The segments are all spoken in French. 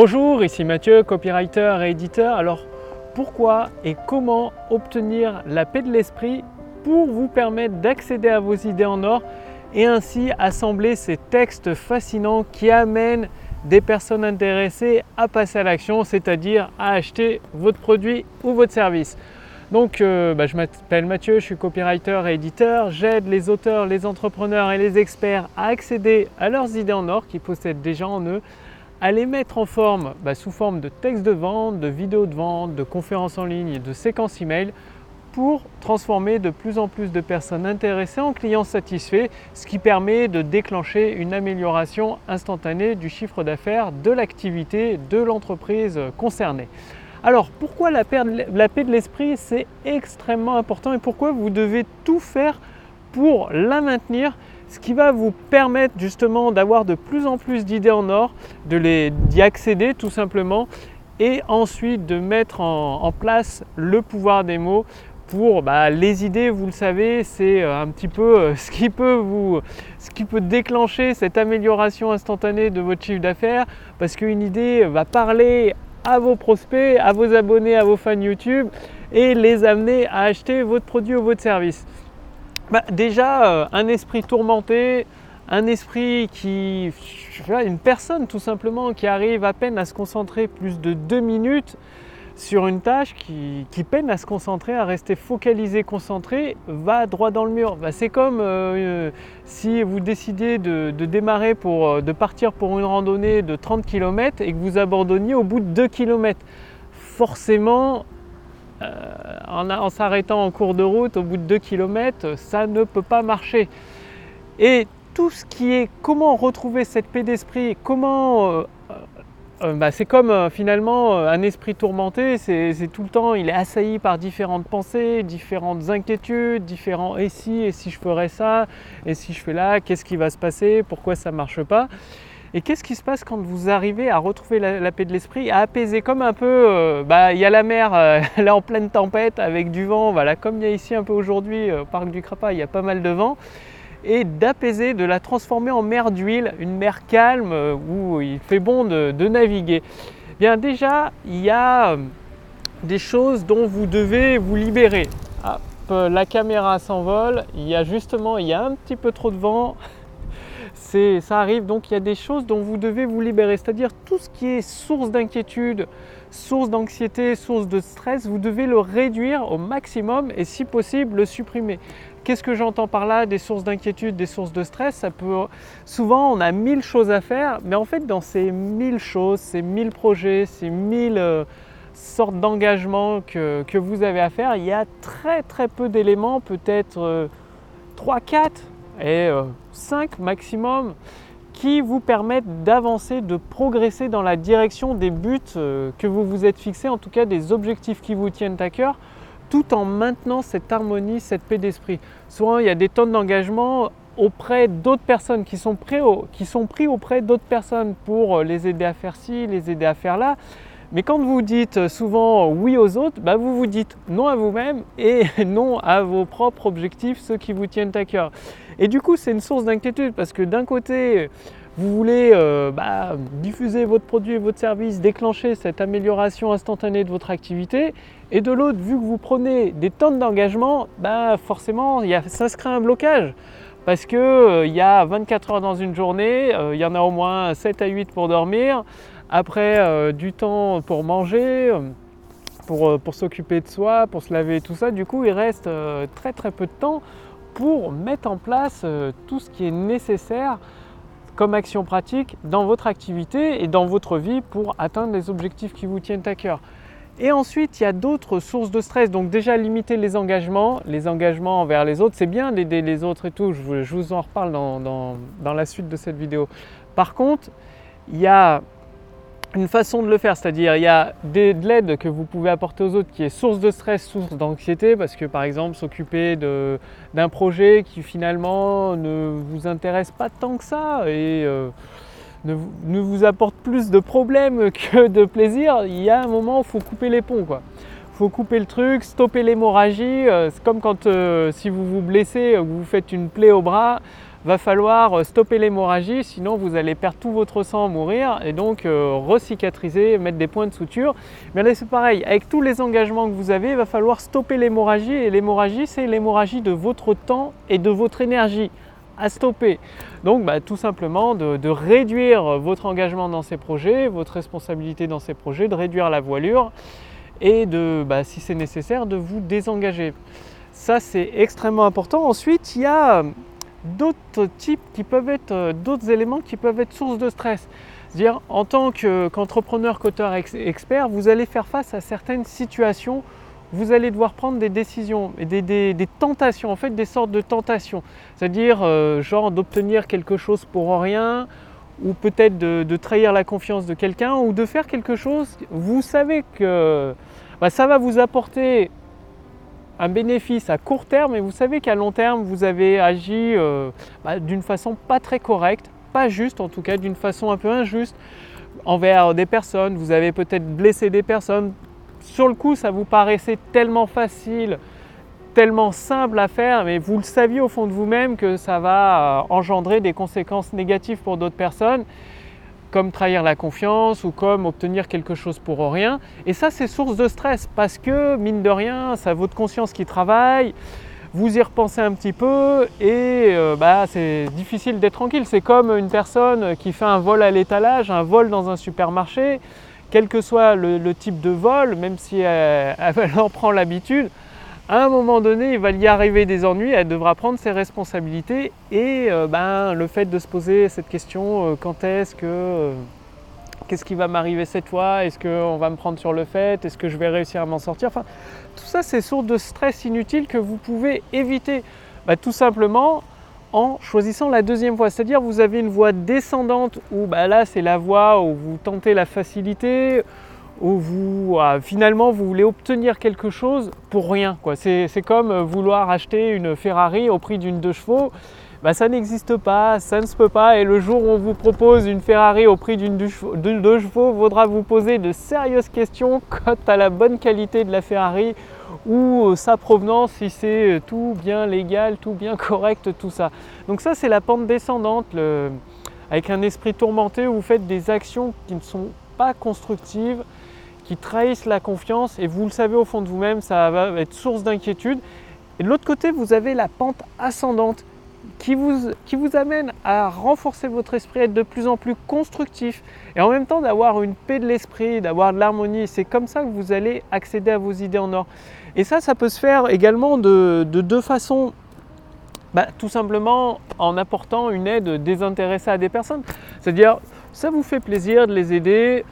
Bonjour, ici Mathieu, copywriter et éditeur. Alors pourquoi et comment obtenir la paix de l'esprit pour vous permettre d'accéder à vos idées en or et ainsi assembler ces textes fascinants qui amènent des personnes intéressées à passer à l'action, c'est-à-dire à acheter votre produit ou votre service. Donc, euh, bah, je m'appelle Mathieu, je suis copywriter et éditeur. J'aide les auteurs, les entrepreneurs et les experts à accéder à leurs idées en or qu'ils possèdent déjà en eux, à les mettre en forme bah, sous forme de textes de vente, de vidéos de vente, de conférences en ligne, de séquences email pour transformer de plus en plus de personnes intéressées en clients satisfaits, ce qui permet de déclencher une amélioration instantanée du chiffre d'affaires, de l'activité de l'entreprise concernée. Alors pourquoi la, paix de l'esprit c'est extrêmement important et pourquoi vous devez tout faire pour la maintenir ce qui va vous permettre justement d'avoir de plus en plus d'idées en or, d'y accéder tout simplement et ensuite de mettre en, place le pouvoir des mots pour bah, les idées, vous le savez, c'est euh, un petit peu euh, ce vous, ce qui peut déclencher cette amélioration instantanée de votre chiffre d'affaires, parce qu'une idée va parler à vos prospects, à vos abonnés, à vos fans YouTube et les amener à acheter votre produit ou votre service. Bah, déjà, euh, un esprit tourmenté, un esprit qui, une personne tout simplement qui arrive à peine à se concentrer plus de deux minutes sur une tâche qui, peine à se concentrer, à rester focalisé, concentré, va droit dans le mur. Bah, c'est comme euh, si vous décidez de, démarrer pour, euh, de partir pour une randonnée de 30 km et que vous abandonniez au bout de 2 km. Forcément, euh, en, en s'arrêtant en cours de route au bout de 2 km, ça ne peut pas marcher. Et tout ce qui est comment retrouver cette paix d'esprit, comment euh, bah, c'est comme euh, finalement euh, un esprit tourmenté, c'est tout le temps, il est assailli par différentes pensées, différentes inquiétudes, différents et si, et si je ferais ça, et si je fais là, qu'est-ce qui va se passer, pourquoi ça ne marche pas. Et qu'est-ce qui se passe quand vous arrivez à retrouver la, paix de l'esprit, à apaiser comme un peu, bah, il y a la mer, elle est en pleine tempête avec du vent, voilà, comme il y a ici un peu aujourd'hui au parc du Crapa, il y a pas mal de vent et d'apaiser, de la transformer en mer d'huile, une mer calme euh, où il fait bon de, naviguer. Bien déjà, il y a euh, des choses dont vous devez vous libérer. la caméra s'envole, il y a justement il y a un petit peu trop de vent. ça arrive donc il y a des choses dont vous devez vous libérer, c'est-à-dire tout ce qui est source d'inquiétude, source d'anxiété, source de stress, vous devez le réduire au maximum et si possible le supprimer. Qu'est-ce que j'entends par là? Des sources d'inquiétude, des sources de stress. Ça peut... Souvent, on a mille choses à faire, mais en fait, dans ces mille choses, ces mille projets, ces mille euh, sortes d'engagements que, vous avez à faire, il y a très très peu d'éléments, peut-être 3, euh, 4 et 5 euh, maximum, qui vous permettent d'avancer, de progresser dans la direction des buts que vous vous êtes fixés, en tout cas des objectifs qui vous tiennent à cœur tout en maintenant cette harmonie, cette paix d'esprit. Souvent, il y a des tonnes d'engagement auprès d'autres personnes qui sont, pris, qui sont pris auprès d'autres personnes pour les aider à faire ci, les aider à faire là. Mais quand vous dites souvent oui aux autres, bah vous vous dites non à vous-même et non à vos propres objectifs, ceux qui vous tiennent à cœur. Et du coup, c'est une source d'inquiétude parce que d'un côté, vous voulez euh, bah, diffuser votre produit et votre service, déclencher cette amélioration instantanée de votre activité, et de l'autre, vu que vous prenez des tonnes d'engagement, bah, forcément, ça se crée un blocage. Parce qu'il euh, y a 24 heures dans une journée, euh, il y en a au moins 7 à 8 pour dormir, après du temps pour manger, pour, pour s'occuper de soi, pour se laver et tout ça. Du coup, il reste très très peu de temps pour mettre en place tout ce qui est nécessaire comme action pratique dans votre activité et dans votre vie pour atteindre les objectifs qui vous tiennent à cœur. Et ensuite, il y a d'autres sources de stress. Donc déjà, limiter les engagements. Les engagements envers les autres, c'est bien d'aider les autres et tout. Je vous, en reparle dans, dans, la suite de cette vidéo. Par contre, il y a une façon de le faire, c'est-à-dire il y a de l'aide que vous pouvez apporter aux autres qui est source de stress, source d'anxiété, parce que par exemple s'occuper d'un projet qui finalement ne vous intéresse pas tant que ça et euh, ne, vous apporte plus de problèmes que de plaisir, il y a un moment faut couper les ponts. Quoi. Faut couper le truc, stopper l'hémorragie. Euh, c'est comme quand euh, si vous vous blessez, vous faites une plaie au bras, va falloir stopper l'hémorragie, sinon vous allez perdre tout votre sang, mourir, et donc recicatriser, mettre des points de suture. Mais c'est pareil, avec tous les engagements que vous avez, il va falloir stopper l'hémorragie, et l'hémorragie c'est l'hémorragie de votre temps et de votre énergie à stopper. Donc bah, tout simplement de, réduire votre engagement dans ces projets, votre responsabilité dans ces projets, de réduire la voilure et de, bah, si c'est nécessaire, de vous désengager. Ça c'est extrêmement important. Ensuite, il y a d'autres types qui peuvent être, euh, d'autres éléments qui peuvent être source de stress. C'est-à-dire en tant qu'entrepreneur, qu'auteur expert, vous allez faire face à certaines situations vous allez devoir prendre des décisions et des, tentations, en fait des sortes de tentations. C'est-à-dire euh, genre d'obtenir quelque chose pour rien, ou peut-être de, trahir la confiance de quelqu'un, ou de faire quelque chose, vous savez que bah, ça va vous apporter un bénéfice à court terme, et vous savez qu'à long terme, vous avez agi euh, bah, d'une façon pas très correcte, pas juste en tout cas, d'une façon un peu injuste envers des personnes, vous avez peut-être blessé des personnes, sur le coup, ça vous paraissait tellement facile, tellement simple à faire, mais vous le saviez au fond de vous-même que ça va euh, engendrer des conséquences négatives pour d'autres personnes, comme trahir la confiance ou comme obtenir quelque chose pour rien. Et ça, c'est source de stress parce que, mine de rien, c'est votre conscience qui travaille, vous y repensez un petit peu et euh, bah, c'est difficile d'être tranquille. C'est comme une personne qui fait un vol à l'étalage, un vol dans un supermarché quel que soit le, type de vol, même si elle, en prend l'habitude, à un moment donné, il va y arriver des ennuis, elle devra prendre ses responsabilités et euh, ben, le fait de se poser cette question, euh, quand est-ce que, euh, qu'est-ce qui va m'arriver cette fois, est-ce qu'on va me prendre sur le fait, est-ce que je vais réussir à m'en sortir, enfin, tout ça c'est source de stress inutile que vous pouvez éviter. Bah, tout simplement en choisissant la deuxième voie. C'est-à-dire vous avez une voie descendante où bah, là c'est la voie où vous tentez la facilité, où vous ah, finalement vous voulez obtenir quelque chose pour rien. C'est, comme vouloir acheter une Ferrari au prix d'une deux chevaux. Bah, ça n'existe pas, ça ne se peut pas. Et le jour où on vous propose une Ferrari au prix d'une deux chevaux, vaudra vous poser de sérieuses questions quant à la bonne qualité de la Ferrari ou euh, sa provenance, si c'est euh, tout bien légal, tout bien correct, tout ça. Donc ça c'est la pente descendante, avec un esprit tourmenté où vous faites des actions qui ne sont pas constructives, qui trahissent la confiance et vous le savez au fond de vous-même, ça va être source d'inquiétude. Et de l'autre côté, vous avez la pente ascendante qui vous, qui vous amène à renforcer votre esprit, être de plus en plus constructif et en même temps d'avoir une paix de l'esprit, d'avoir de l'harmonie. C'est comme ça que vous allez accéder à vos idées en or. Et ça, ça peut se faire également de, deux façons. Bah, tout simplement en apportant une aide désintéressée à des personnes. C'est-à-dire, ça vous fait plaisir de les aider,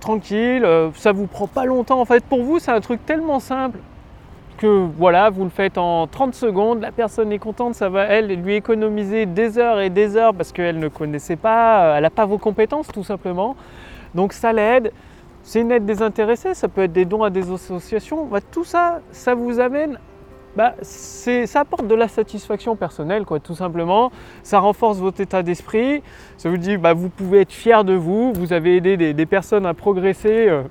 tranquille, euh, ça vous prend pas longtemps. En fait, pour vous, c'est un truc tellement simple que voilà, vous le faites en 30 secondes, la personne est contente, ça va elle lui économiser des heures et des heures parce qu'elle ne connaissait pas, elle n'a pas vos compétences tout simplement. Donc ça l'aide. C'est une aide désintéressée, ça peut être des dons à des associations. Bah, tout ça, ça vous amène bah, ça apporte de la satisfaction personnelle, quoi, tout simplement. Ça renforce votre état d'esprit. Ça vous dit, bah, vous pouvez être fier de vous. Vous avez aidé des, personnes à progresser euh,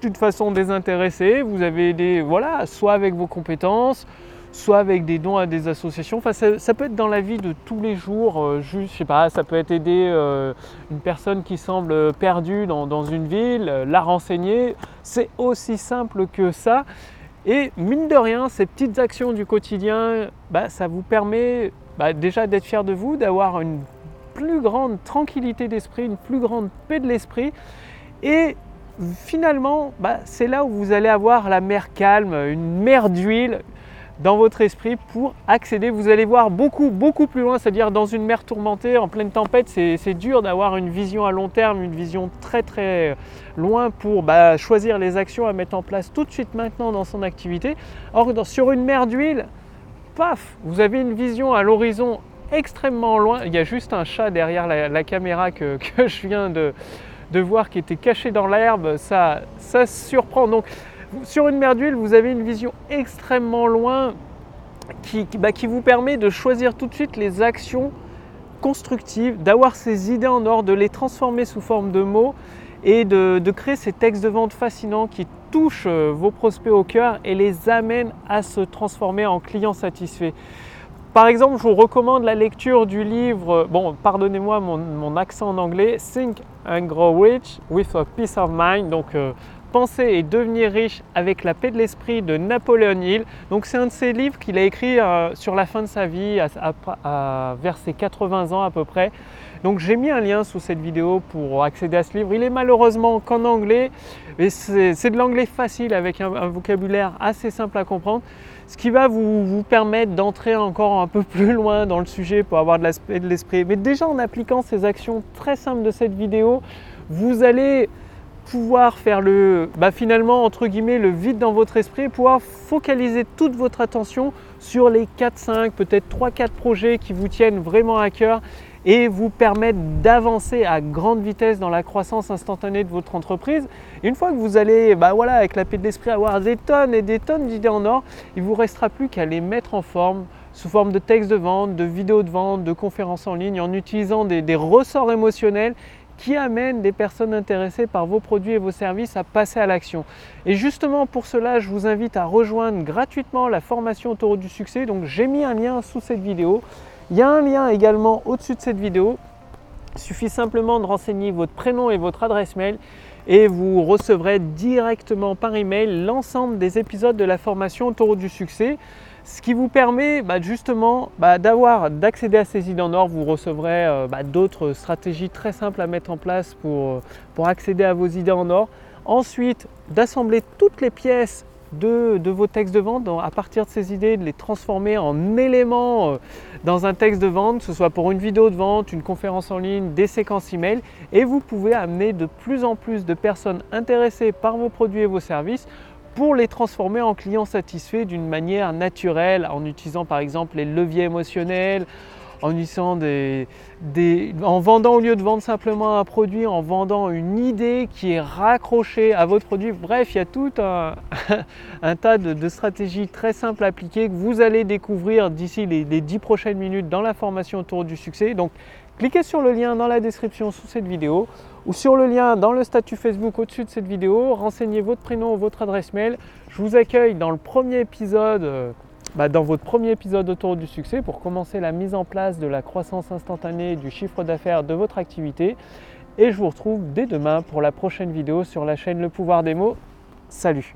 d'une façon désintéressée, vous avez aidé, voilà, soit avec vos compétences, soit avec des dons à des associations. Enfin, ça, peut être dans la vie de tous les jours, euh, juste, je sais pas, ça peut être aider euh, une personne qui semble perdue dans, une ville, euh, la renseigner. C'est aussi simple que ça. Et mine de rien, ces petites actions du quotidien, bah, ça vous permet bah, déjà d'être fier de vous, d'avoir une plus grande tranquillité d'esprit, une plus grande paix de l'esprit. Et finalement, bah, c'est là où vous allez avoir la mer calme, une mer d'huile dans votre esprit pour accéder. Vous allez voir beaucoup, beaucoup plus loin, c'est-à-dire dans une mer tourmentée, en pleine tempête, c'est dur d'avoir une vision à long terme, une vision très très loin pour bah, choisir les actions à mettre en place tout de suite maintenant dans son activité. Or, sur une mer d'huile, paf, vous avez une vision à l'horizon extrêmement loin. Il y a juste un chat derrière la, caméra que je viens de, de voir qui était caché dans l'herbe, ça, ça surprend. Donc sur une mer d'huile, vous avez une vision extrêmement loin qui, bah, qui, vous permet de choisir tout de suite les actions constructives, d'avoir ces idées en or, de les transformer sous forme de mots et de, créer ces textes de vente fascinants qui touchent euh, vos prospects au cœur et les amènent à se transformer en clients satisfaits. par exemple, je vous recommande la lecture du livre, bon, pardonnez-moi mon, accent en anglais, Think and Grow Rich with a Peace of Mind. Euh, Penser et devenir riche avec la paix de l'esprit de Napoléon Hill. Donc c'est un de ses livres qu'il a écrit euh, sur la fin de sa vie, vers ses 80 ans à peu près. Donc j'ai mis un lien sous cette vidéo pour accéder à ce livre. Il est malheureusement qu'en anglais, mais c'est de l'anglais facile avec un, vocabulaire assez simple à comprendre, ce qui va vous, vous permettre d'entrer encore un peu plus loin dans le sujet pour avoir de l'aspect de l'esprit. Mais déjà en appliquant ces actions très simples de cette vidéo, vous allez pouvoir faire le, bah finalement, entre guillemets, le vide dans votre esprit, pouvoir focaliser toute votre attention sur les 4, 5, peut-être 3, 4 projets qui vous tiennent vraiment à cœur et vous permettent d'avancer à grande vitesse dans la croissance instantanée de votre entreprise. une fois que vous allez, bah voilà, avec la paix de l'esprit, avoir des tonnes et des tonnes d'idées en or, il ne vous restera plus qu'à les mettre en forme sous forme de textes de vente, de vidéos de vente, de conférences en ligne, en utilisant des ressorts émotionnels qui amène des personnes intéressées par vos produits et vos services à passer à l'action. Et justement pour cela, je vous invite à rejoindre gratuitement la formation Autoroute du succès. Donc j'ai mis un lien sous cette vidéo. Il y a un lien également au-dessus de cette vidéo. Il suffit simplement de renseigner votre prénom et votre adresse mail et vous recevrez directement par email l'ensemble des épisodes de la formation Autoroute du succès ce qui vous permet bah, justement bah, d'accéder à ces idées en or. Vous recevrez euh, bah, d'autres stratégies très simples à mettre en place pour, pour accéder à vos idées en or. Ensuite, d'assembler toutes les pièces de, de, vos textes de vente à partir de ces idées, de les transformer en éléments euh, dans un texte de vente, que ce soit pour une vidéo de vente, une conférence en ligne, des séquences email. Et vous pouvez amener de plus en plus de personnes intéressées par vos produits et vos services pour les transformer en clients satisfaits d'une manière naturelle, en utilisant par exemple les leviers émotionnels, en utilisant des, en vendant au lieu de vendre simplement un produit, en vendant une idée qui est raccrochée à votre produit. Bref, il y a tout un, tas de, stratégies très simples à appliquer que vous allez découvrir d'ici les, les 10 prochaines minutes dans la formation autour du succès. Donc, cliquez sur le lien dans la description sous cette vidéo ou sur le lien dans le statut Facebook au-dessus de cette vidéo, renseignez votre prénom ou votre adresse mail. Je vous accueille dans le premier épisode, euh, bah, dans votre premier épisode autour du succès pour commencer la mise en place de la croissance instantanée du chiffre d'affaires de votre activité. Et je vous retrouve dès demain pour la prochaine vidéo sur la chaîne Le Pouvoir des mots. Salut